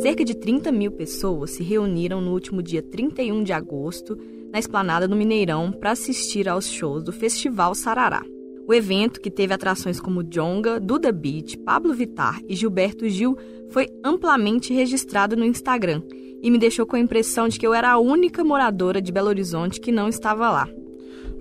Cerca de 30 mil pessoas se reuniram no último dia 31 de agosto na esplanada do Mineirão para assistir aos shows do Festival Sarará. O evento, que teve atrações como Jonga, Duda Beat, Pablo Vitar e Gilberto Gil, foi amplamente registrado no Instagram e me deixou com a impressão de que eu era a única moradora de Belo Horizonte que não estava lá.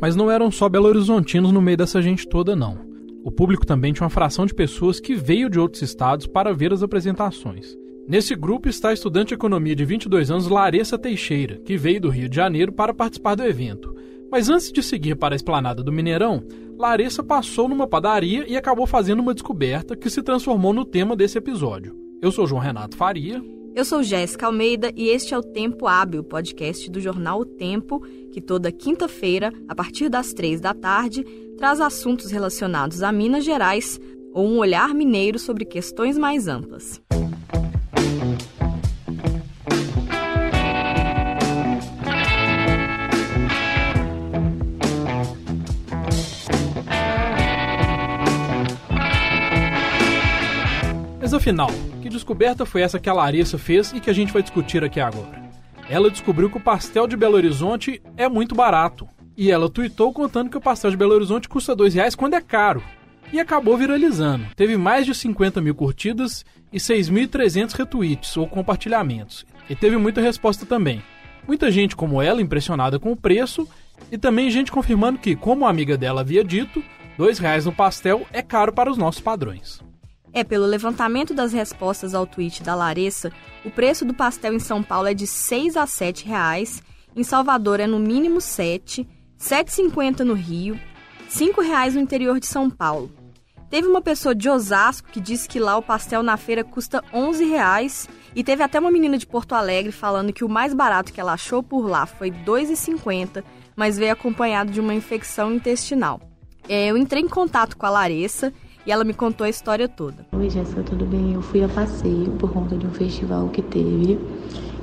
Mas não eram só belo-horizontinos no meio dessa gente toda, não. O público também tinha uma fração de pessoas que veio de outros estados para ver as apresentações. Nesse grupo está a estudante de economia de 22 anos Larissa Teixeira, que veio do Rio de Janeiro para participar do evento. Mas antes de seguir para a esplanada do Mineirão, Larissa passou numa padaria e acabou fazendo uma descoberta que se transformou no tema desse episódio. Eu sou João Renato Faria. Eu sou Jéssica Almeida e este é o Tempo Hábil, podcast do jornal O Tempo, que toda quinta-feira, a partir das três da tarde, traz assuntos relacionados a Minas Gerais ou um olhar mineiro sobre questões mais amplas. Afinal, que descoberta foi essa que a Larissa fez e que a gente vai discutir aqui agora? Ela descobriu que o pastel de Belo Horizonte é muito barato. E ela tweetou contando que o pastel de Belo Horizonte custa dois reais quando é caro. E acabou viralizando. Teve mais de 50 mil curtidas e 6.300 retweets ou compartilhamentos. E teve muita resposta também. Muita gente como ela impressionada com o preço e também gente confirmando que, como a amiga dela havia dito, dois reais no pastel é caro para os nossos padrões. É, pelo levantamento das respostas ao tweet da Larissa, o preço do pastel em São Paulo é de 6 a 7 reais, em Salvador é no mínimo 7 7,50 no Rio, R$ reais no interior de São Paulo. Teve uma pessoa de Osasco que disse que lá o pastel na feira custa 11 reais e teve até uma menina de Porto Alegre falando que o mais barato que ela achou por lá foi 2,50, mas veio acompanhado de uma infecção intestinal. É, eu entrei em contato com a Larissa e ela me contou a história toda. Oi, Jéssica, tudo bem? Eu fui a passeio por conta de um festival que teve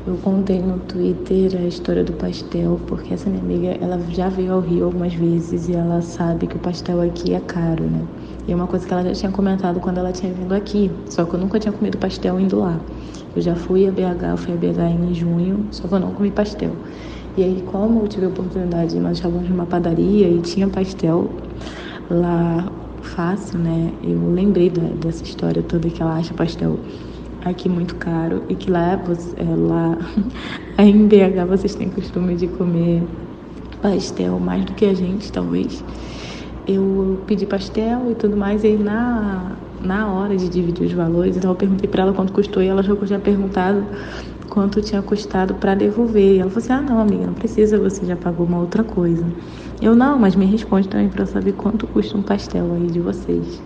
eu contei no Twitter a história do pastel, porque essa minha amiga, ela já veio ao Rio algumas vezes e ela sabe que o pastel aqui é caro, né? E é uma coisa que ela já tinha comentado quando ela tinha vindo aqui, só que eu nunca tinha comido pastel indo lá. Eu já fui a BH, eu fui a BH em junho, só que eu não comi pastel. E aí, como eu tive a oportunidade, nós estávamos numa padaria e tinha pastel lá fácil, né? Eu lembrei dessa história toda que ela acha pastel aqui muito caro e que lá, é, lá em BH vocês têm costume de comer pastel mais do que a gente, talvez. Eu pedi pastel e tudo mais, e aí na, na hora de dividir os valores, então eu perguntei para ela quanto custou e ela já tinha perguntado quanto tinha custado para devolver. E ela falou assim: ah, não, amiga, não precisa, você já pagou uma outra coisa. Eu, não, mas me responde também para saber quanto custa um pastel aí de vocês.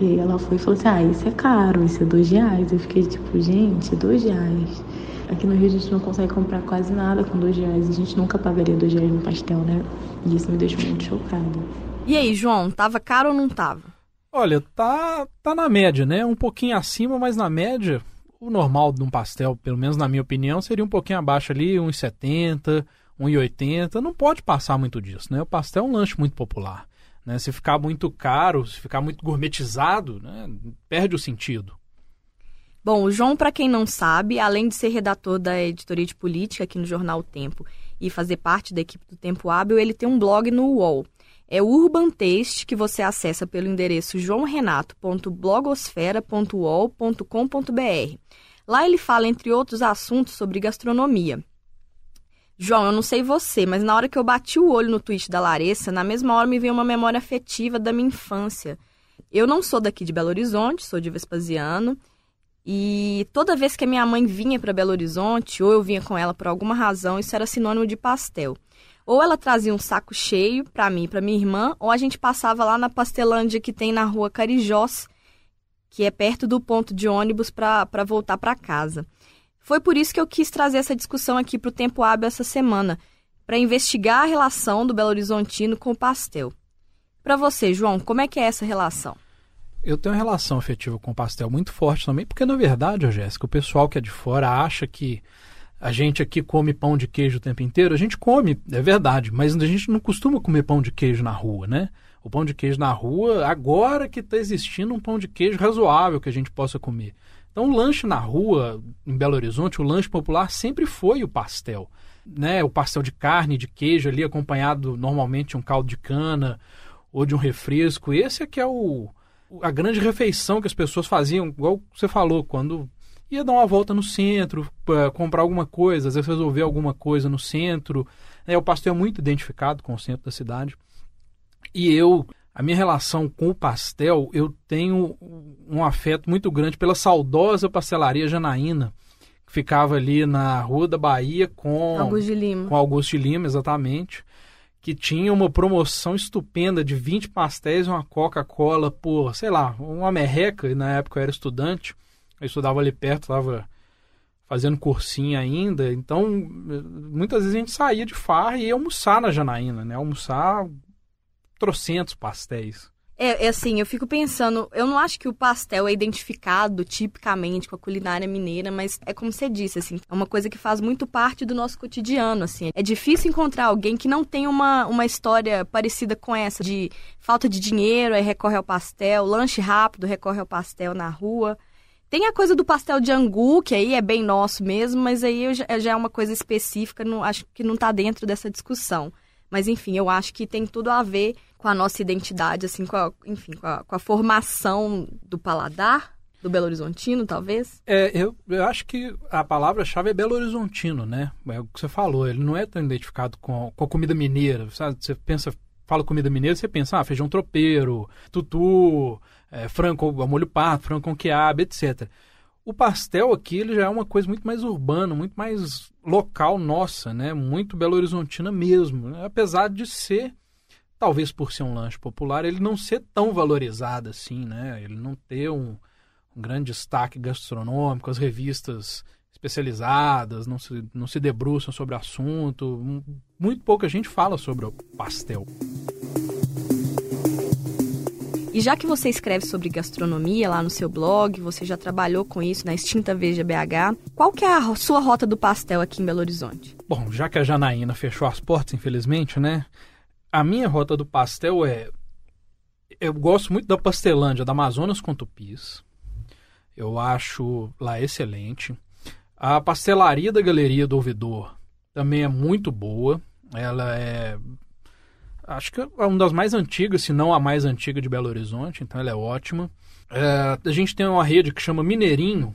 E aí ela foi e falou assim: ah, isso é caro, isso é dois reais. Eu fiquei tipo, gente, dois reais. Aqui no Rio a gente não consegue comprar quase nada com dois reais. A gente nunca pagaria dois reais no pastel, né? E isso me deixou muito chocada. E aí, João, tava caro ou não tava? Olha, tá, tá na média, né? Um pouquinho acima, mas na média, o normal de um pastel, pelo menos na minha opinião, seria um pouquinho abaixo ali, 1,70, 1,80. Não pode passar muito disso, né? O pastel é um lanche muito popular. Né? Se ficar muito caro, se ficar muito gourmetizado, né? perde o sentido. Bom, o João, para quem não sabe, além de ser redator da editoria de política aqui no jornal Tempo e fazer parte da equipe do Tempo Hábil, ele tem um blog no UOL. É o Urban Taste, que você acessa pelo endereço joãorenato.blogosfera.uol.com.br. Lá ele fala, entre outros assuntos, sobre gastronomia. João, eu não sei você, mas na hora que eu bati o olho no tweet da Larissa, na mesma hora me veio uma memória afetiva da minha infância. Eu não sou daqui de Belo Horizonte, sou de Vespasiano, e toda vez que a minha mãe vinha para Belo Horizonte, ou eu vinha com ela por alguma razão, isso era sinônimo de pastel. Ou ela trazia um saco cheio para mim e para minha irmã, ou a gente passava lá na pastelândia que tem na rua Carijós, que é perto do ponto de ônibus para voltar para casa. Foi por isso que eu quis trazer essa discussão aqui para o Tempo Hábil essa semana, para investigar a relação do Belo Horizontino com o pastel. Para você, João, como é que é essa relação? Eu tenho uma relação afetiva com o pastel muito forte também, porque na verdade, Jéssica, o pessoal que é de fora acha que a gente aqui come pão de queijo o tempo inteiro. A gente come, é verdade, mas a gente não costuma comer pão de queijo na rua, né? o pão de queijo na rua, agora que está existindo um pão de queijo razoável que a gente possa comer. Então, o lanche na rua, em Belo Horizonte, o lanche popular sempre foi o pastel. Né? O pastel de carne, de queijo ali, acompanhado normalmente de um caldo de cana ou de um refresco. Esse é que é o, a grande refeição que as pessoas faziam, igual você falou, quando ia dar uma volta no centro, comprar alguma coisa, às vezes resolver alguma coisa no centro. É, o pastel é muito identificado com o centro da cidade. E eu, a minha relação com o pastel, eu tenho um afeto muito grande pela saudosa pastelaria Janaína, que ficava ali na Rua da Bahia com Augusto de Lima. Com Augusto de Lima, exatamente. Que tinha uma promoção estupenda de 20 pastéis e uma Coca-Cola por, sei lá, uma merreca, e na época eu era estudante. Eu estudava ali perto, estava fazendo cursinho ainda. Então, muitas vezes a gente saía de farra e ia almoçar na Janaína, né? Almoçar trocentos pastéis. É, é, assim, eu fico pensando, eu não acho que o pastel é identificado tipicamente com a culinária mineira, mas é como você disse, assim, é uma coisa que faz muito parte do nosso cotidiano, assim. É difícil encontrar alguém que não tenha uma, uma história parecida com essa, de falta de dinheiro, aí recorre ao pastel, lanche rápido, recorre ao pastel na rua. Tem a coisa do pastel de angu, que aí é bem nosso mesmo, mas aí já é uma coisa específica, não, acho que não está dentro dessa discussão. Mas enfim, eu acho que tem tudo a ver com a nossa identidade, assim, com a, enfim, com a, com a formação do paladar, do Belo Horizontino, talvez? É, eu, eu acho que a palavra-chave é Belo Horizontino, né? É o que você falou, ele não é tão identificado com, com a comida mineira, sabe? Você pensa, fala comida mineira, você pensa, ah, feijão tropeiro, tutu, é, frango molho pato, frango com quiabo, etc. O pastel aqui ele já é uma coisa muito mais urbana, muito mais local nossa, né? Muito Belo Horizontina mesmo. Né? Apesar de ser, talvez por ser um lanche popular, ele não ser tão valorizado assim, né? Ele não ter um, um grande destaque gastronômico, as revistas especializadas não se, não se debruçam sobre o assunto. Muito pouca gente fala sobre o pastel. E já que você escreve sobre gastronomia lá no seu blog, você já trabalhou com isso na extinta Veja BH, qual que é a sua rota do pastel aqui em Belo Horizonte? Bom, já que a Janaína fechou as portas, infelizmente, né? A minha rota do pastel é... Eu gosto muito da Pastelândia, da Amazonas com Tupis. Eu acho lá excelente. A pastelaria da Galeria do Ouvidor também é muito boa. Ela é acho que é uma das mais antigas, se não a mais antiga de Belo Horizonte, então ela é ótima. É, a gente tem uma rede que chama Mineirinho,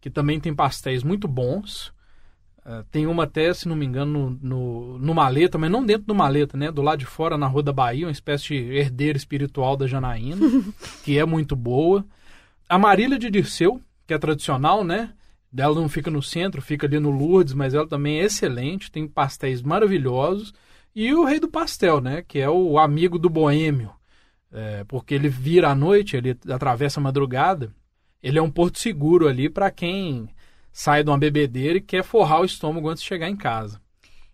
que também tem pastéis muito bons. É, tem uma até, se não me engano, no, no, no, Maleta, mas não dentro do Maleta, né? Do lado de fora, na Rua da Bahia, uma espécie de herdeira espiritual da Janaína, que é muito boa. A Marília de Dirceu, que é tradicional, né? Ela não fica no centro, fica ali no Lourdes, mas ela também é excelente, tem pastéis maravilhosos. E o Rei do Pastel, né? Que é o amigo do boêmio. É, porque ele vira à noite, ele atravessa a madrugada. Ele é um porto seguro ali para quem sai de uma bebedeira e quer forrar o estômago antes de chegar em casa.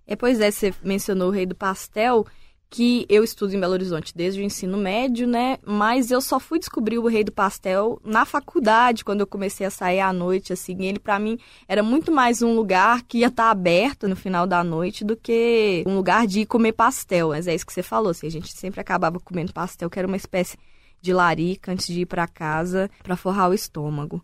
É, pois é, você mencionou o Rei do Pastel que eu estudo em Belo Horizonte desde o ensino médio, né? Mas eu só fui descobrir o Rei do Pastel na faculdade, quando eu comecei a sair à noite, assim. Ele, para mim, era muito mais um lugar que ia estar tá aberto no final da noite do que um lugar de ir comer pastel. Mas é isso que você falou, assim. A gente sempre acabava comendo pastel, que era uma espécie de larica antes de ir para casa para forrar o estômago.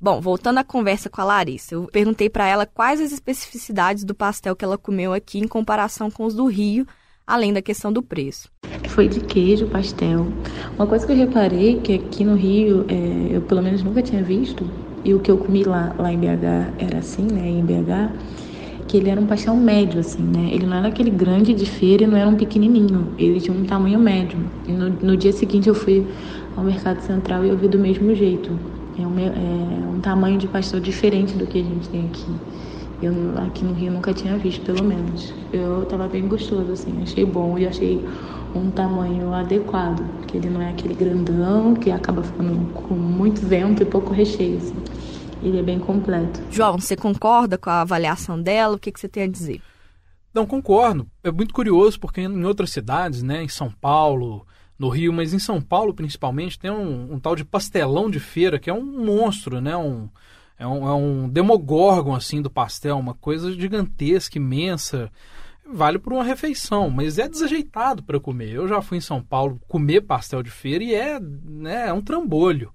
Bom, voltando à conversa com a Larissa, eu perguntei para ela quais as especificidades do pastel que ela comeu aqui em comparação com os do Rio, além da questão do preço. Foi de queijo, pastel. Uma coisa que eu reparei que aqui no Rio, é, eu pelo menos nunca tinha visto, e o que eu comi lá, lá em BH era assim, né, em BH, que ele era um pastel médio, assim, né? Ele não era aquele grande de feira e não era um pequenininho. Ele tinha um tamanho médio. E no, no dia seguinte eu fui ao Mercado Central e eu vi do mesmo jeito. É um, é um tamanho de pastel diferente do que a gente tem aqui. Eu aqui no Rio nunca tinha visto, pelo menos. Eu tava bem gostoso, assim, achei bom e achei um tamanho adequado, que ele não é aquele grandão que acaba ficando com muito vento e pouco recheio, assim. Ele é bem completo. João, você concorda com a avaliação dela? O que, que você tem a dizer? Não, concordo. É muito curioso porque em outras cidades, né, em São Paulo, no Rio, mas em São Paulo principalmente, tem um, um tal de pastelão de feira que é um monstro, né? Um, é um, é um demogorgon, assim, do pastel, uma coisa gigantesca, imensa. vale por uma refeição, mas é desajeitado para comer. Eu já fui em São Paulo comer pastel de feira e é, né, é um trambolho.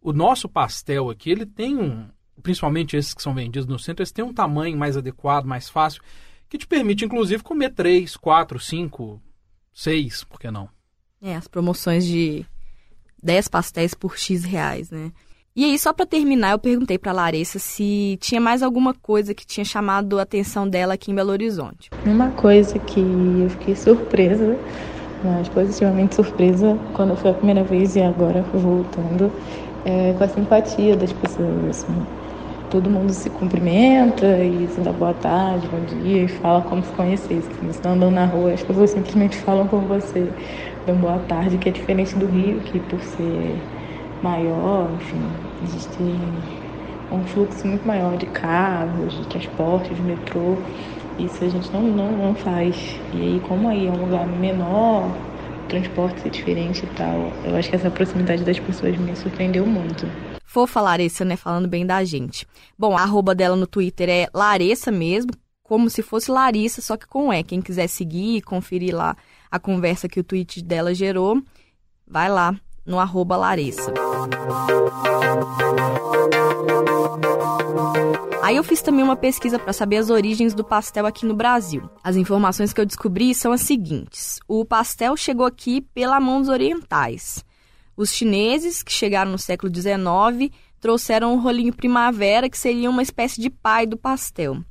O nosso pastel aqui, ele tem um, principalmente esses que são vendidos no centro, eles têm um tamanho mais adequado, mais fácil, que te permite, inclusive, comer três, quatro, cinco, seis, por que não? É, as promoções de 10 pastéis por X reais, né? E aí, só para terminar, eu perguntei para Larissa se tinha mais alguma coisa que tinha chamado a atenção dela aqui em Belo Horizonte. Uma coisa que eu fiquei surpresa, mas positivamente surpresa, quando foi a primeira vez e agora voltando, é com a simpatia das pessoas. Assim. Todo mundo se cumprimenta e se dá boa tarde, bom dia e fala como se conhecesse. Assim, você andando na rua, as pessoas simplesmente falam com você, dão boa tarde, que é diferente do Rio, que por ser maior, enfim, existe um fluxo muito maior de carros, de transporte, de metrô. Isso a gente não, não, não faz. E aí, como aí é um lugar menor, o transporte é diferente e tal, eu acho que essa proximidade das pessoas me surpreendeu muito. Fofa Larissa, né, falando bem da gente. Bom, a arroba dela no Twitter é Larissa mesmo, como se fosse Larissa, só que com E. Quem quiser seguir e conferir lá a conversa que o tweet dela gerou, vai lá no arroba Larissa. Aí eu fiz também uma pesquisa para saber as origens do pastel aqui no Brasil. As informações que eu descobri são as seguintes: o pastel chegou aqui pela mão dos orientais. Os chineses, que chegaram no século XIX, trouxeram o rolinho primavera, que seria uma espécie de pai do pastel.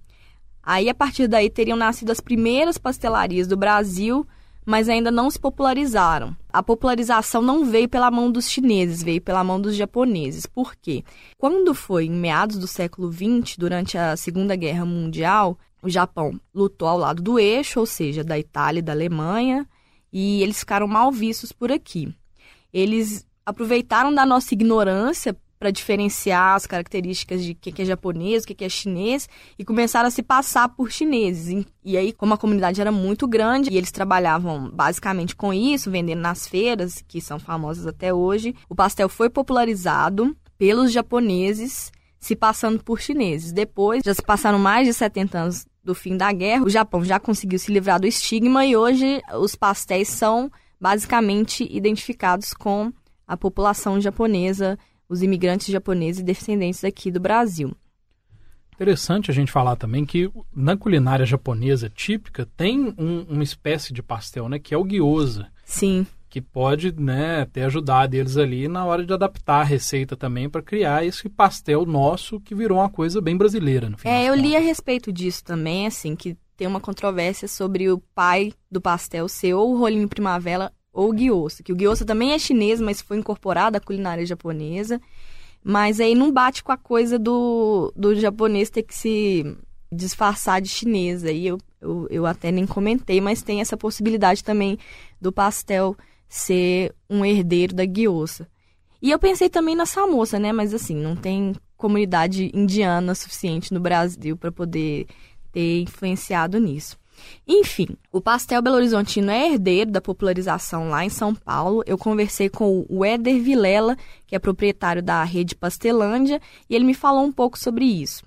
Aí, a partir daí, teriam nascido as primeiras pastelarias do Brasil, mas ainda não se popularizaram. A popularização não veio pela mão dos chineses, veio pela mão dos japoneses. Por quê? Quando foi em meados do século XX, durante a Segunda Guerra Mundial, o Japão lutou ao lado do eixo, ou seja, da Itália e da Alemanha, e eles ficaram mal vistos por aqui. Eles aproveitaram da nossa ignorância para diferenciar as características de o que é japonês, o que é chinês, e começaram a se passar por chineses. E aí, como a comunidade era muito grande e eles trabalhavam basicamente com isso, vendendo nas feiras, que são famosas até hoje, o pastel foi popularizado pelos japoneses, se passando por chineses. Depois, já se passaram mais de 70 anos do fim da guerra, o Japão já conseguiu se livrar do estigma e hoje os pastéis são basicamente identificados com a população japonesa os imigrantes japoneses e descendentes aqui do Brasil. Interessante a gente falar também que na culinária japonesa típica tem um, uma espécie de pastel, né, que é o gyoza. Sim. Que pode, né, ter ajudado eles ali na hora de adaptar a receita também para criar esse pastel nosso que virou uma coisa bem brasileira. No fim é, eu li a respeito disso também, assim, que tem uma controvérsia sobre o pai do pastel ser ou o rolinho primavera ou gyoza, que o gyoza também é chinês, mas foi incorporado à culinária japonesa. Mas aí não bate com a coisa do, do japonês ter que se disfarçar de chinês. Aí eu, eu, eu até nem comentei, mas tem essa possibilidade também do pastel ser um herdeiro da gyoza. E eu pensei também na samosa, né? Mas assim, não tem comunidade indiana suficiente no Brasil para poder ter influenciado nisso. Enfim, o pastel Belo Horizontino é herdeiro da popularização lá em São Paulo. Eu conversei com o Éder Vilela, que é proprietário da rede Pastelândia, e ele me falou um pouco sobre isso.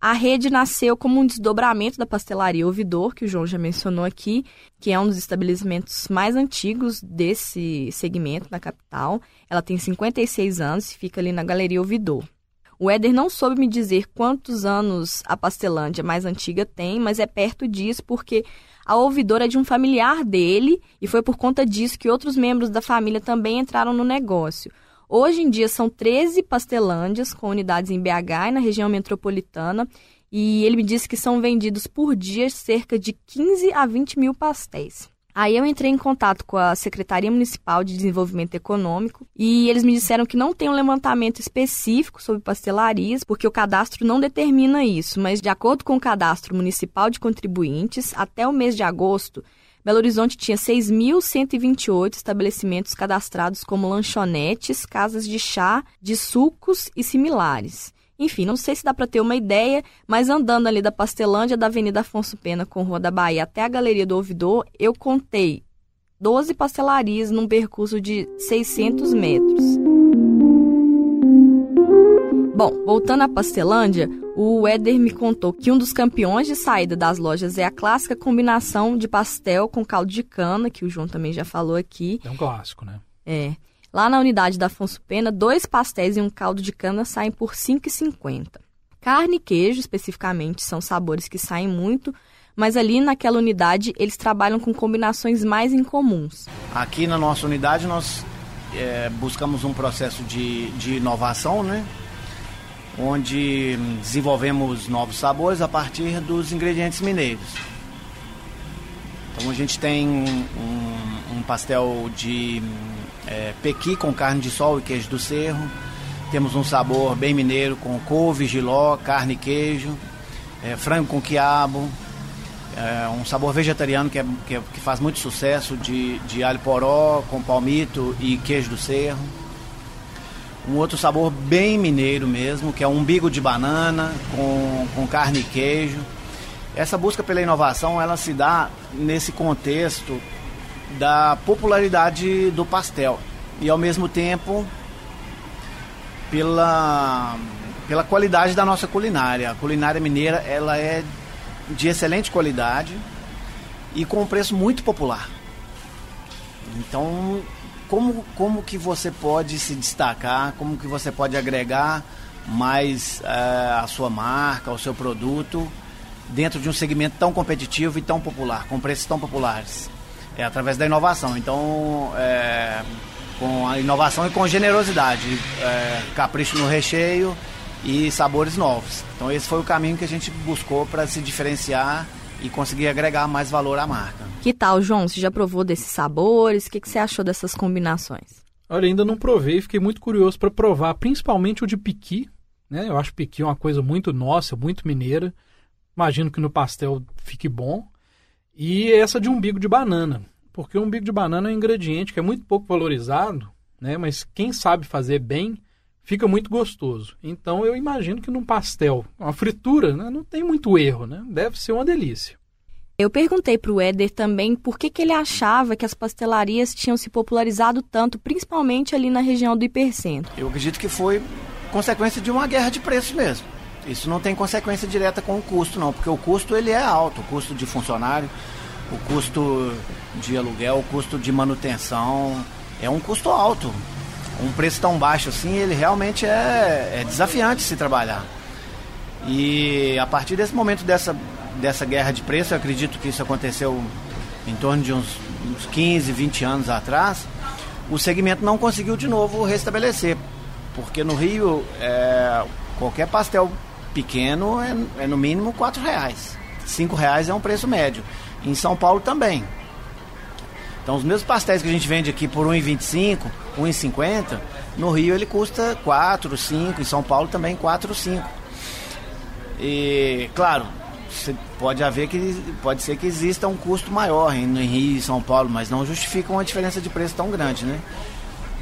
A rede nasceu como um desdobramento da pastelaria Ouvidor, que o João já mencionou aqui, que é um dos estabelecimentos mais antigos desse segmento na capital. Ela tem 56 anos e fica ali na Galeria Ouvidor. O Éder não soube me dizer quantos anos a Pastelândia mais antiga tem, mas é perto disso porque a ouvidora é de um familiar dele e foi por conta disso que outros membros da família também entraram no negócio. Hoje em dia são 13 pastelândias com unidades em BH e na região metropolitana e ele me disse que são vendidos por dia cerca de 15 a 20 mil pastéis. Aí eu entrei em contato com a Secretaria Municipal de Desenvolvimento Econômico e eles me disseram que não tem um levantamento específico sobre pastelarias, porque o cadastro não determina isso, mas de acordo com o Cadastro Municipal de Contribuintes, até o mês de agosto, Belo Horizonte tinha 6.128 estabelecimentos cadastrados como lanchonetes, casas de chá, de sucos e similares. Enfim, não sei se dá para ter uma ideia, mas andando ali da Pastelândia, da Avenida Afonso Pena com Rua da Bahia até a Galeria do Ouvidor, eu contei 12 pastelarias num percurso de 600 metros. Bom, voltando à Pastelândia, o Éder me contou que um dos campeões de saída das lojas é a clássica combinação de pastel com caldo de cana, que o João também já falou aqui. É um clássico, né? É. Lá na unidade da Afonso Pena, dois pastéis e um caldo de cana saem por R$ 5,50. Carne e queijo, especificamente, são sabores que saem muito, mas ali naquela unidade eles trabalham com combinações mais incomuns. Aqui na nossa unidade nós é, buscamos um processo de, de inovação, né? onde desenvolvemos novos sabores a partir dos ingredientes mineiros. Então a gente tem um, um pastel de é, pequi com carne de sol e queijo do cerro. Temos um sabor bem mineiro com couve, giló, carne e queijo, é, frango com quiabo. É, um sabor vegetariano que, é, que, é, que, faz muito sucesso de, de alho poró com palmito e queijo do cerro um outro sabor bem mineiro mesmo, que é um umbigo de banana com, com carne e queijo. Essa busca pela inovação, ela se dá nesse contexto da popularidade do pastel e ao mesmo tempo pela, pela qualidade da nossa culinária. A culinária mineira, ela é de excelente qualidade e com um preço muito popular. Então, como, como que você pode se destacar, como que você pode agregar mais uh, a sua marca, o seu produto dentro de um segmento tão competitivo e tão popular, com preços tão populares. É através da inovação. Então, é, com a inovação e com generosidade, é, capricho no recheio e sabores novos. Então, esse foi o caminho que a gente buscou para se diferenciar e conseguir agregar mais valor à marca. Que tal, João? Você já provou desses sabores? O que, que você achou dessas combinações? Olha, ainda não provei, fiquei muito curioso para provar, principalmente o de piqui. Né? Eu acho piqui uma coisa muito nossa, muito mineira. Imagino que no pastel fique bom. E essa de umbigo de banana, porque o umbigo de banana é um ingrediente que é muito pouco valorizado, né? mas quem sabe fazer bem fica muito gostoso. Então eu imagino que num pastel, uma fritura, né, não tem muito erro, né? Deve ser uma delícia. Eu perguntei para o Éder também por que, que ele achava que as pastelarias tinham se popularizado tanto, principalmente ali na região do hipercentro. Eu acredito que foi consequência de uma guerra de preços mesmo. Isso não tem consequência direta com o custo, não, porque o custo ele é alto, o custo de funcionário, o custo de aluguel, o custo de manutenção, é um custo alto um preço tão baixo assim, ele realmente é, é desafiante se trabalhar. E a partir desse momento dessa, dessa guerra de preço, eu acredito que isso aconteceu em torno de uns, uns 15, 20 anos atrás, o segmento não conseguiu de novo restabelecer. Porque no Rio, é, qualquer pastel pequeno é, é no mínimo 4 reais. 5 reais é um preço médio. Em São Paulo também. Então os mesmos pastéis que a gente vende aqui por 1,25, 1,50, no Rio ele custa 4, 5, em São Paulo também 4, 5. E claro, pode haver que pode ser que exista um custo maior em, no Rio e São Paulo, mas não justifica uma diferença de preço tão grande, né?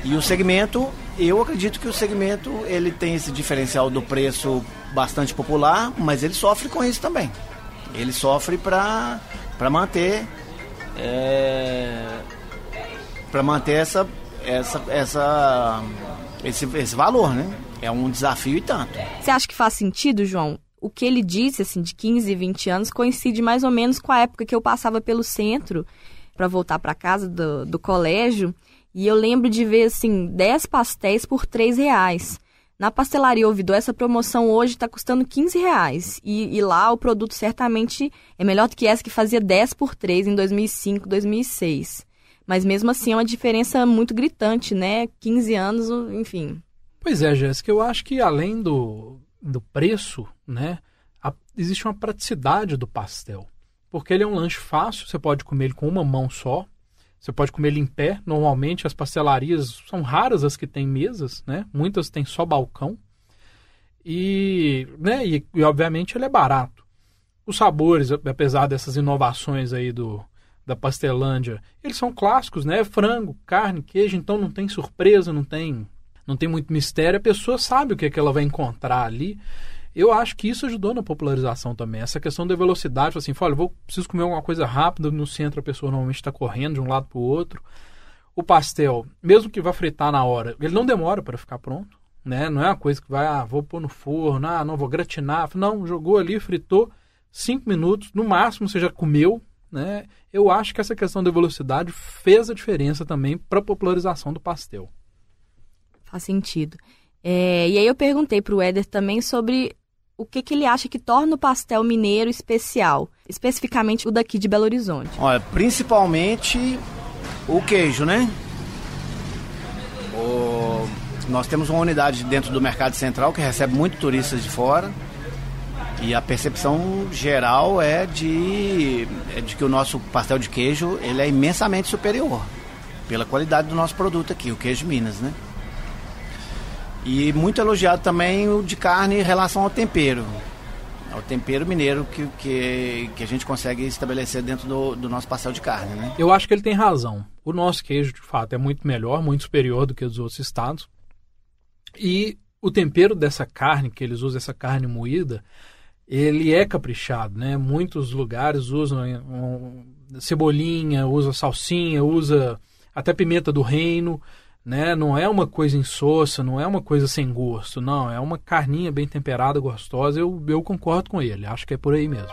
E o segmento, eu acredito que o segmento ele tem esse diferencial do preço bastante popular, mas ele sofre com isso também. Ele sofre para manter é, para manter essa, essa, essa, esse, esse valor, né? É um desafio e tanto. Você acha que faz sentido, João? O que ele disse, assim, de 15 e 20 anos, coincide mais ou menos com a época que eu passava pelo centro para voltar para casa do, do colégio. E eu lembro de ver, assim, 10 pastéis por 3 reais. Na pastelaria Ouvidor, essa promoção hoje está custando 15 reais. E, e, lá o produto certamente é melhor do que essa que fazia 10 por 3 em 2005, 2006. Mas mesmo assim é uma diferença muito gritante, né? 15 anos, enfim. Pois é, Jéssica, eu acho que além do, do preço, né? A, existe uma praticidade do pastel. Porque ele é um lanche fácil, você pode comer ele com uma mão só, você pode comer ele em pé. Normalmente as pastelarias são raras as que têm mesas, né? Muitas têm só balcão. E, né, e, e obviamente ele é barato. Os sabores, apesar dessas inovações aí do da Pastelândia, eles são clássicos, né? Frango, carne, queijo, então não tem surpresa, não tem não tem muito mistério. A pessoa sabe o que, é que ela vai encontrar ali. Eu acho que isso ajudou na popularização também. Essa questão da velocidade, assim, olha, vou preciso comer alguma coisa rápida no centro, a pessoa normalmente está correndo de um lado para o outro. O pastel, mesmo que vá fritar na hora, ele não demora para ficar pronto. né? Não é uma coisa que vai, ah, vou pôr no forno, ah, não vou gratinar. Não, jogou ali, fritou, cinco minutos, no máximo você já comeu, né? Eu acho que essa questão da velocidade fez a diferença também para a popularização do pastel. Faz sentido. É, e aí eu perguntei para o Éder também sobre o que, que ele acha que torna o pastel mineiro especial, especificamente o daqui de Belo Horizonte. Olha, principalmente o queijo, né? O... Nós temos uma unidade dentro do Mercado Central que recebe muito turistas de fora. E a percepção geral é de, é de que o nosso pastel de queijo ele é imensamente superior pela qualidade do nosso produto aqui, o queijo Minas, né? E muito elogiado também o de carne em relação ao tempero. Ao tempero mineiro que, que, que a gente consegue estabelecer dentro do, do nosso pastel de carne, né? Eu acho que ele tem razão. O nosso queijo, de fato, é muito melhor, muito superior do que os outros estados. E o tempero dessa carne, que eles usam essa carne moída, ele é caprichado, né? Muitos lugares usam um, cebolinha, usa salsinha, usa até pimenta do reino né? Não é uma coisa insossa, não é uma coisa sem gosto, não. É uma carninha bem temperada, gostosa. Eu, eu concordo com ele, acho que é por aí mesmo.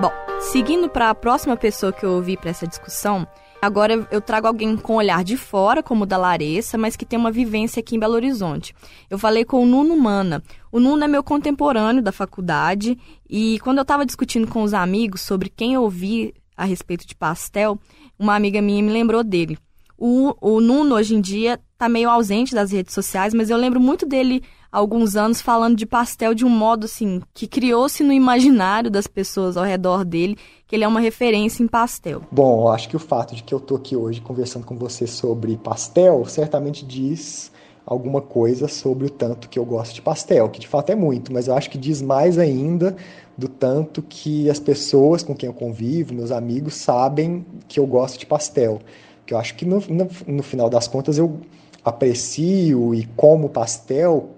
Bom, seguindo para a próxima pessoa que eu ouvi para essa discussão, Agora eu trago alguém com olhar de fora, como o da Larissa, mas que tem uma vivência aqui em Belo Horizonte. Eu falei com o Nuno Mana. O Nuno é meu contemporâneo da faculdade e quando eu estava discutindo com os amigos sobre quem eu ouvi a respeito de pastel, uma amiga minha me lembrou dele. O, o Nuno, hoje em dia, está meio ausente das redes sociais, mas eu lembro muito dele alguns anos falando de pastel de um modo assim que criou-se no imaginário das pessoas ao redor dele que ele é uma referência em pastel. Bom, acho que o fato de que eu tô aqui hoje conversando com você sobre pastel certamente diz alguma coisa sobre o tanto que eu gosto de pastel, que de fato é muito, mas eu acho que diz mais ainda do tanto que as pessoas com quem eu convivo, meus amigos, sabem que eu gosto de pastel. Que eu acho que no, no, no final das contas eu aprecio e como pastel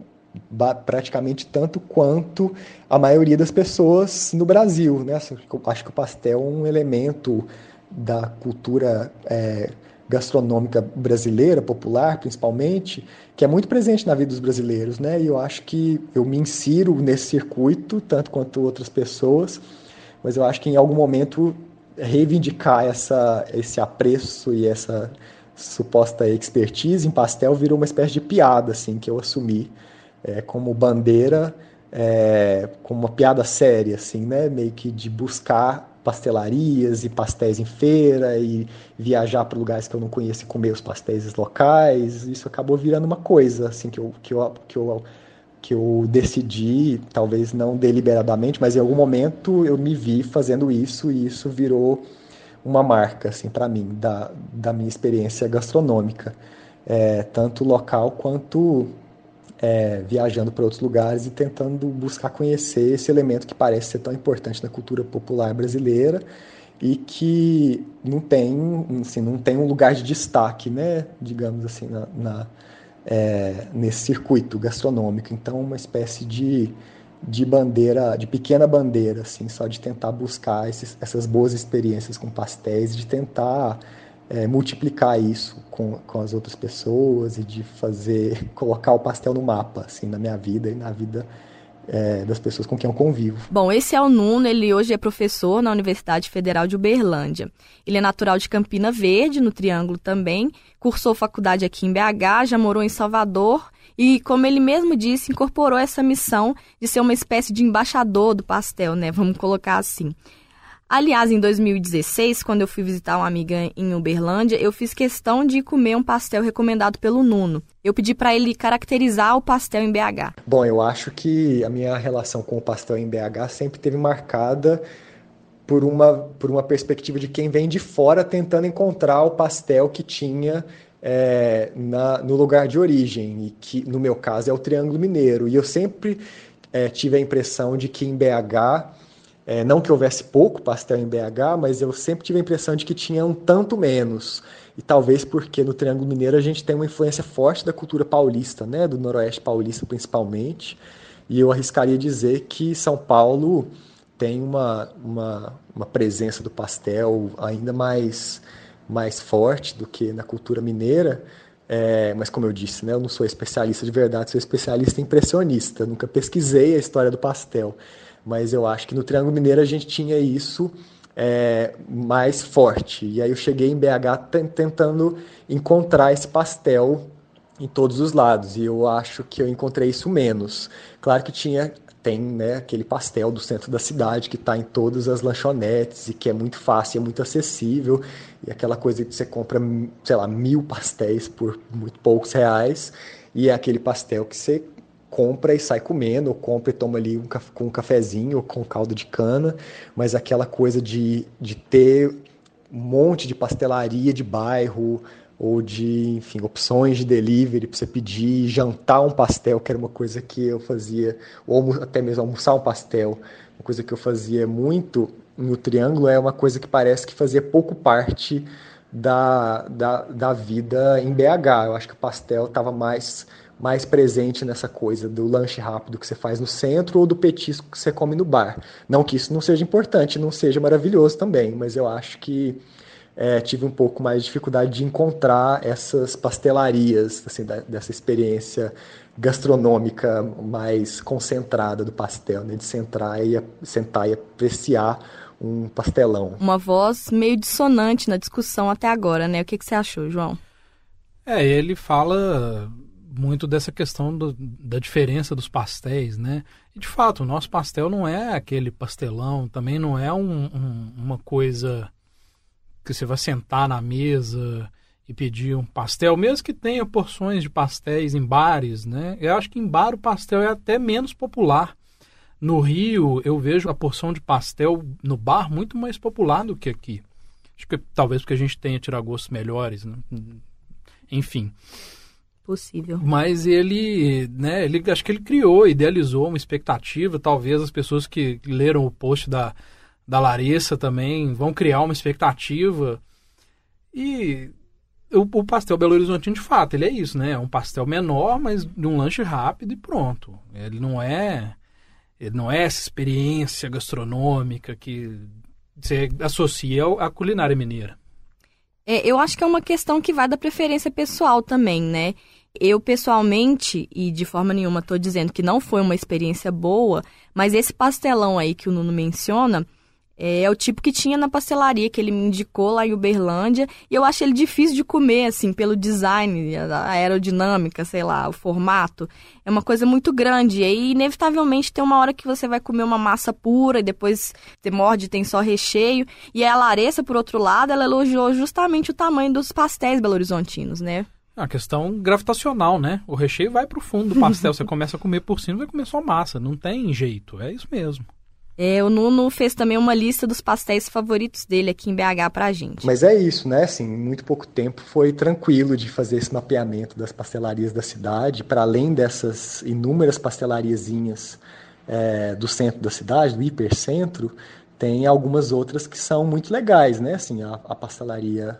praticamente tanto quanto a maioria das pessoas no Brasil. Né? Assim, acho que o pastel é um elemento da cultura é, gastronômica brasileira, popular principalmente, que é muito presente na vida dos brasileiros. Né? E eu acho que eu me insiro nesse circuito, tanto quanto outras pessoas, mas eu acho que em algum momento reivindicar essa, esse apreço e essa suposta expertise em pastel virou uma espécie de piada assim que eu assumi é, como bandeira, é, como uma piada séria, assim, né? Meio que de buscar pastelarias e pastéis em feira e viajar para lugares que eu não conheço e comer os pastéis locais. Isso acabou virando uma coisa, assim, que eu, que eu, que eu, que eu decidi, talvez não deliberadamente, mas em algum momento eu me vi fazendo isso e isso virou uma marca, assim, para mim, da, da minha experiência gastronômica, é, tanto local quanto é, viajando para outros lugares e tentando buscar conhecer esse elemento que parece ser tão importante na cultura popular brasileira e que não tem, assim, não tem um lugar de destaque, né, digamos assim, na, na é, nesse circuito gastronômico. Então, uma espécie de, de bandeira, de pequena bandeira, assim, só de tentar buscar esses, essas boas experiências com pastéis, de tentar é, multiplicar isso com, com as outras pessoas e de fazer, colocar o pastel no mapa, assim, na minha vida e na vida é, das pessoas com quem eu convivo. Bom, esse é o Nuno, ele hoje é professor na Universidade Federal de Uberlândia. Ele é natural de Campina Verde, no Triângulo também, cursou faculdade aqui em BH, já morou em Salvador e, como ele mesmo disse, incorporou essa missão de ser uma espécie de embaixador do pastel, né? Vamos colocar assim. Aliás, em 2016, quando eu fui visitar uma amiga em Uberlândia, eu fiz questão de comer um pastel recomendado pelo Nuno. Eu pedi para ele caracterizar o pastel em BH. Bom, eu acho que a minha relação com o pastel em BH sempre teve marcada por uma, por uma perspectiva de quem vem de fora tentando encontrar o pastel que tinha é, na, no lugar de origem, e que no meu caso é o Triângulo Mineiro. E eu sempre é, tive a impressão de que em BH é, não que houvesse pouco pastel em BH, mas eu sempre tive a impressão de que tinha um tanto menos. E talvez porque no Triângulo Mineiro a gente tem uma influência forte da cultura paulista, né, do Noroeste paulista principalmente. E eu arriscaria dizer que São Paulo tem uma, uma, uma presença do pastel ainda mais mais forte do que na cultura mineira. É, mas como eu disse, né, eu não sou especialista de verdade, sou especialista impressionista. Nunca pesquisei a história do pastel, mas eu acho que no Triângulo Mineiro a gente tinha isso é, mais forte. E aí eu cheguei em BH tentando encontrar esse pastel em todos os lados. E eu acho que eu encontrei isso menos. Claro que tinha tem né, aquele pastel do centro da cidade que está em todas as lanchonetes e que é muito fácil, é muito acessível. E aquela coisa que você compra, sei lá, mil pastéis por muito poucos reais. E é aquele pastel que você compra e sai comendo, ou compra e toma ali um, com um cafezinho ou com caldo de cana. Mas aquela coisa de, de ter um monte de pastelaria de bairro, ou de, enfim, opções de delivery para você pedir, jantar um pastel, que era uma coisa que eu fazia, ou até mesmo almoçar um pastel, uma coisa que eu fazia muito no Triângulo, é uma coisa que parece que fazia pouco parte da, da, da vida em BH. Eu acho que o pastel estava mais, mais presente nessa coisa do lanche rápido que você faz no centro ou do petisco que você come no bar. Não que isso não seja importante, não seja maravilhoso também, mas eu acho que é, tive um pouco mais de dificuldade de encontrar essas pastelarias, assim, da, dessa experiência gastronômica mais concentrada do pastel, né? de sentar e, sentar e apreciar um pastelão. Uma voz meio dissonante na discussão até agora, né? O que, que você achou, João? É, ele fala muito dessa questão do, da diferença dos pastéis, né? E de fato, o nosso pastel não é aquele pastelão, também não é um, um, uma coisa que você vai sentar na mesa e pedir um pastel, mesmo que tenha porções de pastéis em bares, né? Eu acho que em bar o pastel é até menos popular. No Rio, eu vejo a porção de pastel no bar muito mais popular do que aqui. Acho que talvez porque a gente tenha tiragostos melhores, né? Enfim. Possível. Mas ele, né, ele acho que ele criou, idealizou uma expectativa, talvez as pessoas que leram o post da da Larissa também vão criar uma expectativa. E o, o, pastel Belo Horizontino, de fato, ele é isso, né? É um pastel menor, mas de um lanche rápido e pronto. Ele não é ele não é essa experiência gastronômica que você associa à culinária mineira. É, eu acho que é uma questão que vai da preferência pessoal também, né? Eu, pessoalmente, e de forma nenhuma estou dizendo que não foi uma experiência boa, mas esse pastelão aí que o Nuno menciona, é, é, o tipo que tinha na pastelaria que ele me indicou lá em Uberlândia. E eu acho ele difícil de comer, assim, pelo design, a aerodinâmica, sei lá, o formato. É uma coisa muito grande. E aí, inevitavelmente, tem uma hora que você vai comer uma massa pura e depois você morde tem só recheio. E a Larissa, por outro lado, ela elogiou justamente o tamanho dos pastéis belo-horizontinos, né? A questão gravitacional, né? O recheio vai pro fundo do pastel. você começa a comer por cima, vai comer só massa. Não tem jeito. É isso mesmo. É, o Nuno fez também uma lista dos pastéis favoritos dele aqui em BH pra gente. Mas é isso, né? Assim, em muito pouco tempo foi tranquilo de fazer esse mapeamento das pastelarias da cidade, para além dessas inúmeras pastelariazinhas é, do centro da cidade, do hipercentro, tem algumas outras que são muito legais, né? Assim, a, a pastelaria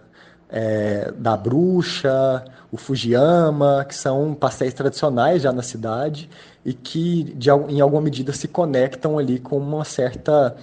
é, da Bruxa, o Fujiyama, que são pastéis tradicionais já na cidade e que de, em alguma medida se conectam ali com uma certa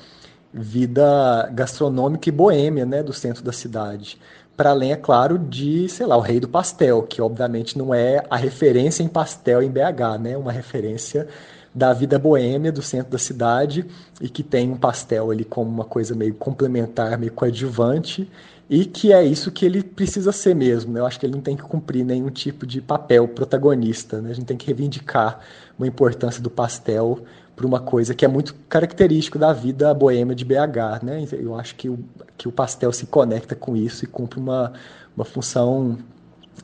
vida gastronômica e boêmia né, do centro da cidade. Para além, é claro, de, sei lá, o Rei do Pastel, que obviamente não é a referência em pastel em BH, né? Uma referência da vida boêmia do centro da cidade e que tem um pastel ali como uma coisa meio complementar, meio coadjuvante e que é isso que ele precisa ser mesmo. Né? Eu acho que ele não tem que cumprir nenhum tipo de papel protagonista. Né? A gente tem que reivindicar uma importância do pastel para uma coisa que é muito característico da vida boêmia de BH. Né? Eu acho que o, que o pastel se conecta com isso e cumpre uma, uma função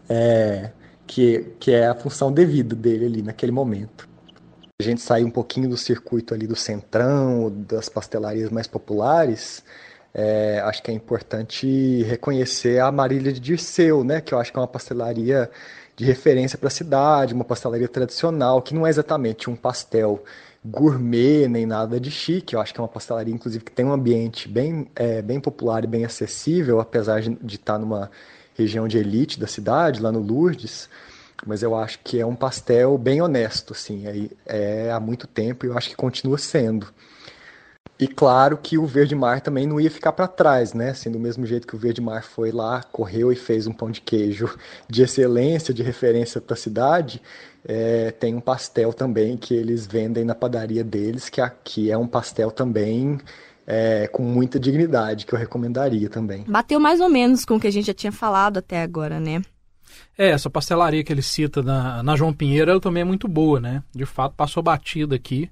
é, que, que é a função devida dele ali naquele momento. A gente sai um pouquinho do circuito ali do centrão, das pastelarias mais populares, é, acho que é importante reconhecer a Marília de Dirceu, né, que eu acho que é uma pastelaria de referência para a cidade, uma pastelaria tradicional, que não é exatamente um pastel gourmet nem nada de chique. Eu acho que é uma pastelaria, inclusive, que tem um ambiente bem, é, bem popular e bem acessível, apesar de, de estar numa região de elite da cidade, lá no Lourdes. Mas eu acho que é um pastel bem honesto, assim, é, é há muito tempo e eu acho que continua sendo. E claro que o Verde Mar também não ia ficar para trás, né? Assim, do mesmo jeito que o Verde Mar foi lá, correu e fez um pão de queijo de excelência, de referência para a cidade, é, tem um pastel também que eles vendem na padaria deles, que aqui é um pastel também é, com muita dignidade, que eu recomendaria também. Bateu mais ou menos com o que a gente já tinha falado até agora, né? É, essa pastelaria que ele cita na, na João Pinheiro, ela também é muito boa, né? De fato, passou batida aqui.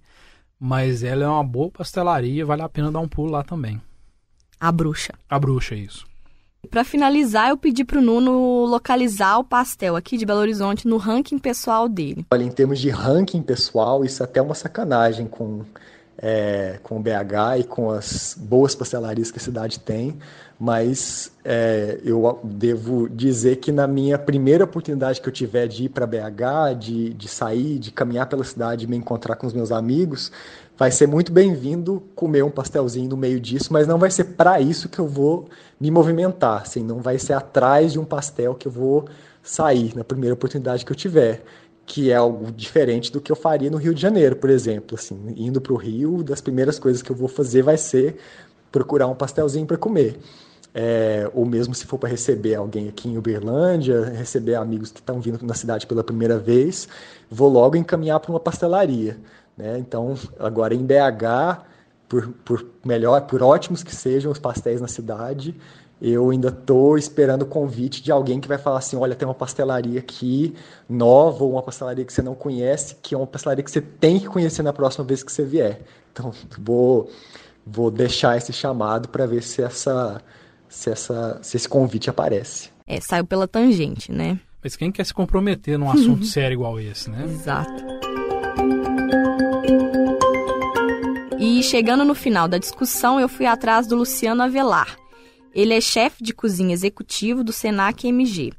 Mas ela é uma boa pastelaria, vale a pena dar um pulo lá também. A bruxa. A bruxa, isso. Para finalizar, eu pedi para o Nuno localizar o pastel aqui de Belo Horizonte no ranking pessoal dele. Olha, em termos de ranking pessoal, isso é até uma sacanagem com, é, com o BH e com as boas pastelarias que a cidade tem, mas é, eu devo dizer que na minha primeira oportunidade que eu tiver de ir para BH, de, de sair, de caminhar pela cidade me encontrar com os meus amigos, vai ser muito bem-vindo comer um pastelzinho no meio disso, mas não vai ser para isso que eu vou me movimentar, assim, não vai ser atrás de um pastel que eu vou sair na primeira oportunidade que eu tiver, que é algo diferente do que eu faria no Rio de Janeiro, por exemplo, assim, indo para o Rio, das primeiras coisas que eu vou fazer vai ser procurar um pastelzinho para comer. É, ou mesmo se for para receber alguém aqui em Uberlândia, receber amigos que estão vindo na cidade pela primeira vez, vou logo encaminhar para uma pastelaria. Né? Então, agora em BH, por, por melhor, por ótimos que sejam os pastéis na cidade, eu ainda estou esperando o convite de alguém que vai falar assim, olha, tem uma pastelaria aqui nova, ou uma pastelaria que você não conhece, que é uma pastelaria que você tem que conhecer na próxima vez que você vier. Então, vou, vou deixar esse chamado para ver se essa se, essa, se esse convite aparece. É, saiu pela tangente, né? Mas quem quer se comprometer num assunto sério igual esse, né? Exato. E chegando no final da discussão, eu fui atrás do Luciano Avelar. Ele é chefe de cozinha executivo do Senac MG.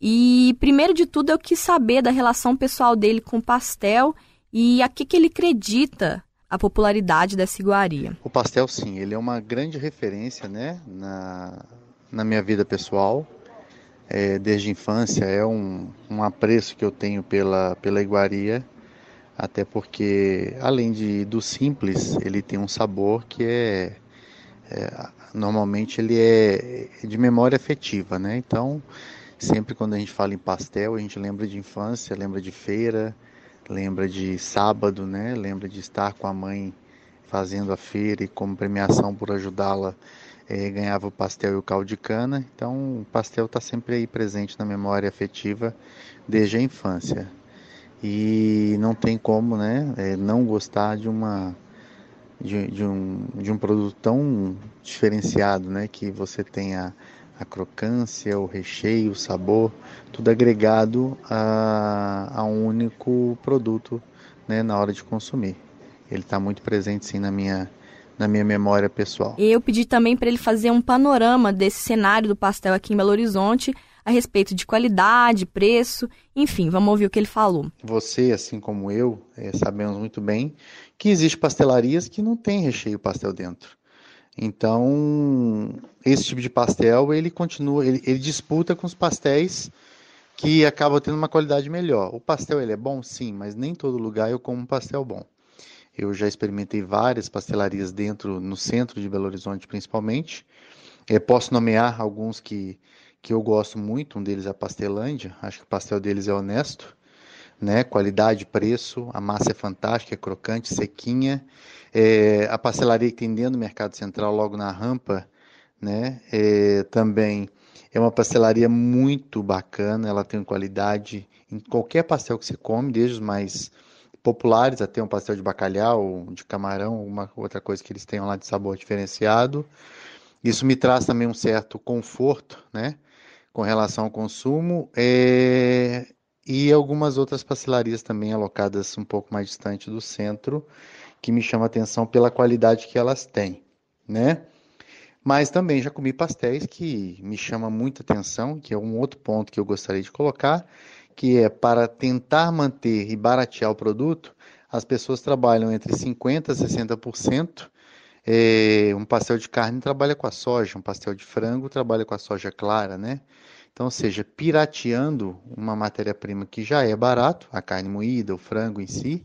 E primeiro de tudo eu quis saber da relação pessoal dele com o pastel e a que, que ele acredita a popularidade dessa iguaria. O pastel, sim, ele é uma grande referência né, na, na minha vida pessoal. É, desde a infância é um, um apreço que eu tenho pela, pela iguaria, até porque, além de do simples, ele tem um sabor que é, é normalmente ele é de memória afetiva, né? Então, sempre quando a gente fala em pastel, a gente lembra de infância, lembra de feira, lembra de sábado, né? Lembra de estar com a mãe fazendo a feira e como premiação por ajudá-la é, ganhava o pastel e o caldo de cana. Então o pastel está sempre aí presente na memória afetiva desde a infância. E não tem como, né? É, não gostar de uma de, de, um, de um produto tão diferenciado, né? Que você tenha a crocância, o recheio, o sabor, tudo agregado a, a um único produto né, na hora de consumir. Ele está muito presente sim na minha, na minha memória pessoal. Eu pedi também para ele fazer um panorama desse cenário do pastel aqui em Belo Horizonte a respeito de qualidade, preço, enfim, vamos ouvir o que ele falou. Você, assim como eu, é, sabemos muito bem que existem pastelarias que não tem recheio pastel dentro. Então, esse tipo de pastel, ele continua, ele, ele disputa com os pastéis que acabam tendo uma qualidade melhor. O pastel ele é bom, sim, mas nem todo lugar eu como um pastel bom. Eu já experimentei várias pastelarias dentro, no centro de Belo Horizonte, principalmente. Eu posso nomear alguns que, que eu gosto muito. Um deles é a Pastelândia. Acho que o pastel deles é honesto, né? Qualidade, preço. A massa é fantástica, é crocante, sequinha. É, a pastelaria que tem dentro do Mercado Central, logo na rampa, né? É, também é uma pastelaria muito bacana, ela tem qualidade em qualquer pastel que você come, desde os mais populares até um pastel de bacalhau, de camarão, uma outra coisa que eles tenham lá de sabor diferenciado. Isso me traz também um certo conforto, né? Com relação ao consumo. É... E algumas outras pastelarias também alocadas um pouco mais distante do centro, que me chama atenção pela qualidade que elas têm, né? Mas também já comi pastéis que me chama muita atenção, que é um outro ponto que eu gostaria de colocar, que é para tentar manter e baratear o produto, as pessoas trabalham entre 50% a 60%. É, um pastel de carne trabalha com a soja, um pastel de frango trabalha com a soja clara, né? Então, seja, pirateando uma matéria-prima que já é barato, a carne moída, o frango em si,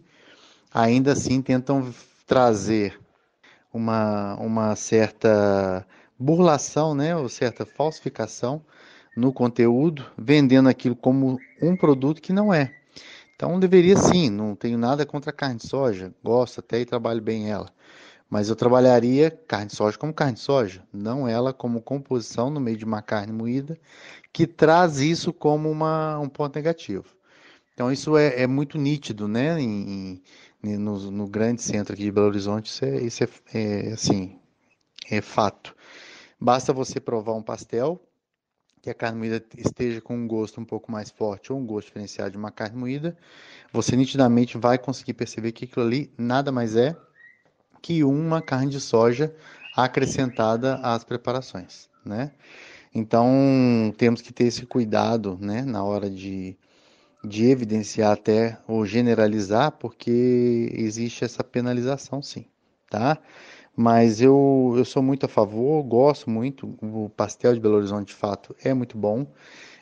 ainda assim tentam trazer uma, uma certa burlação, né, ou certa falsificação no conteúdo, vendendo aquilo como um produto que não é. Então deveria sim, não tenho nada contra a carne de soja, gosto até e trabalho bem ela. Mas eu trabalharia carne de soja como carne de soja, não ela como composição no meio de uma carne moída, que traz isso como uma, um ponto negativo. Então isso é, é muito nítido, né? Em, em, no, no, grande centro aqui de Belo Horizonte, isso é, isso é, é assim, é fato. Basta você provar um pastel que a carne moída esteja com um gosto um pouco mais forte ou um gosto diferenciado de uma carne moída, você nitidamente vai conseguir perceber que aquilo ali nada mais é que uma carne de soja acrescentada às preparações, né? Então temos que ter esse cuidado, né, na hora de, de evidenciar até ou generalizar, porque existe essa penalização, sim, tá? Mas eu, eu sou muito a favor, gosto muito. O pastel de Belo Horizonte, de fato, é muito bom.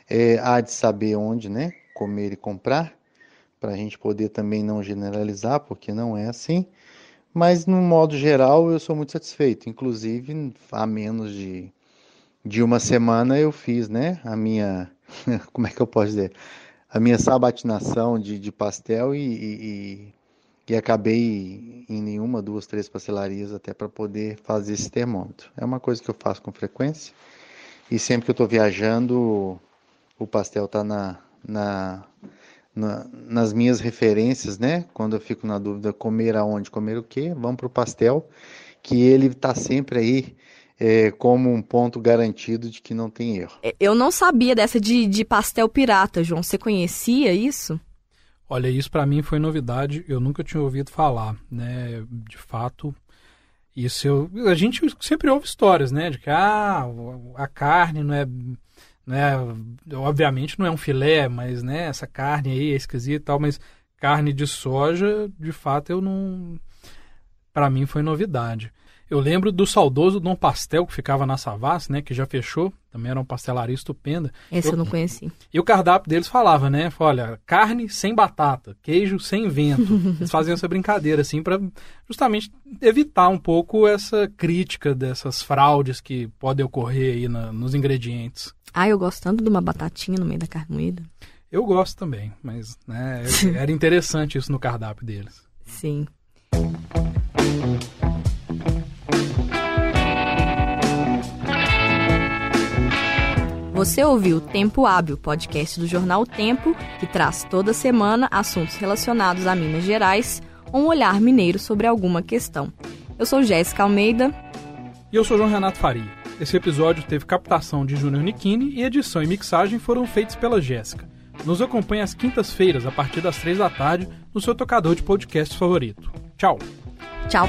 É, há de saber onde, né? Comer e comprar, para a gente poder também não generalizar, porque não é assim. Mas, no modo geral, eu sou muito satisfeito. Inclusive, há menos de, de uma semana eu fiz, né? A minha. Como é que eu posso dizer? A minha sabatinação de, de pastel e, e e acabei em nenhuma, duas, três pastelarias até para poder fazer esse termômetro. É uma coisa que eu faço com frequência e sempre que eu estou viajando, o pastel está na, na, na, nas minhas referências, né? Quando eu fico na dúvida comer aonde, comer o quê, vamos para o pastel, que ele está sempre aí é, como um ponto garantido de que não tem erro. É, eu não sabia dessa de, de pastel pirata, João. Você conhecia isso? Olha, isso para mim foi novidade, eu nunca tinha ouvido falar, né? De fato, isso eu, a gente sempre ouve histórias, né? De que ah, a carne não é, não é, obviamente não é um filé, mas né, essa carne aí é esquisita e tal, mas carne de soja, de fato eu não, para mim foi novidade. Eu lembro do saudoso Dom Pastel, que ficava na Savassi, né? Que já fechou. Também era uma pastelaria estupenda. Esse eu, eu não conheci. E o cardápio deles falava, né? Olha, carne sem batata, queijo sem vento. Eles faziam essa brincadeira, assim, para justamente evitar um pouco essa crítica dessas fraudes que podem ocorrer aí na, nos ingredientes. Ah, eu gosto tanto de uma batatinha no meio da carne moída. Eu gosto também, mas né, era interessante isso no cardápio deles. Sim. Você ouviu Tempo Hábil, podcast do jornal Tempo, que traz toda semana assuntos relacionados a Minas Gerais, um olhar mineiro sobre alguma questão. Eu sou Jéssica Almeida. E eu sou João Renato Faria. Esse episódio teve captação de Júnior Nikini e edição e mixagem foram feitos pela Jéssica. Nos acompanhe às quintas-feiras, a partir das três da tarde, no seu tocador de podcast favorito. Tchau! Tchau!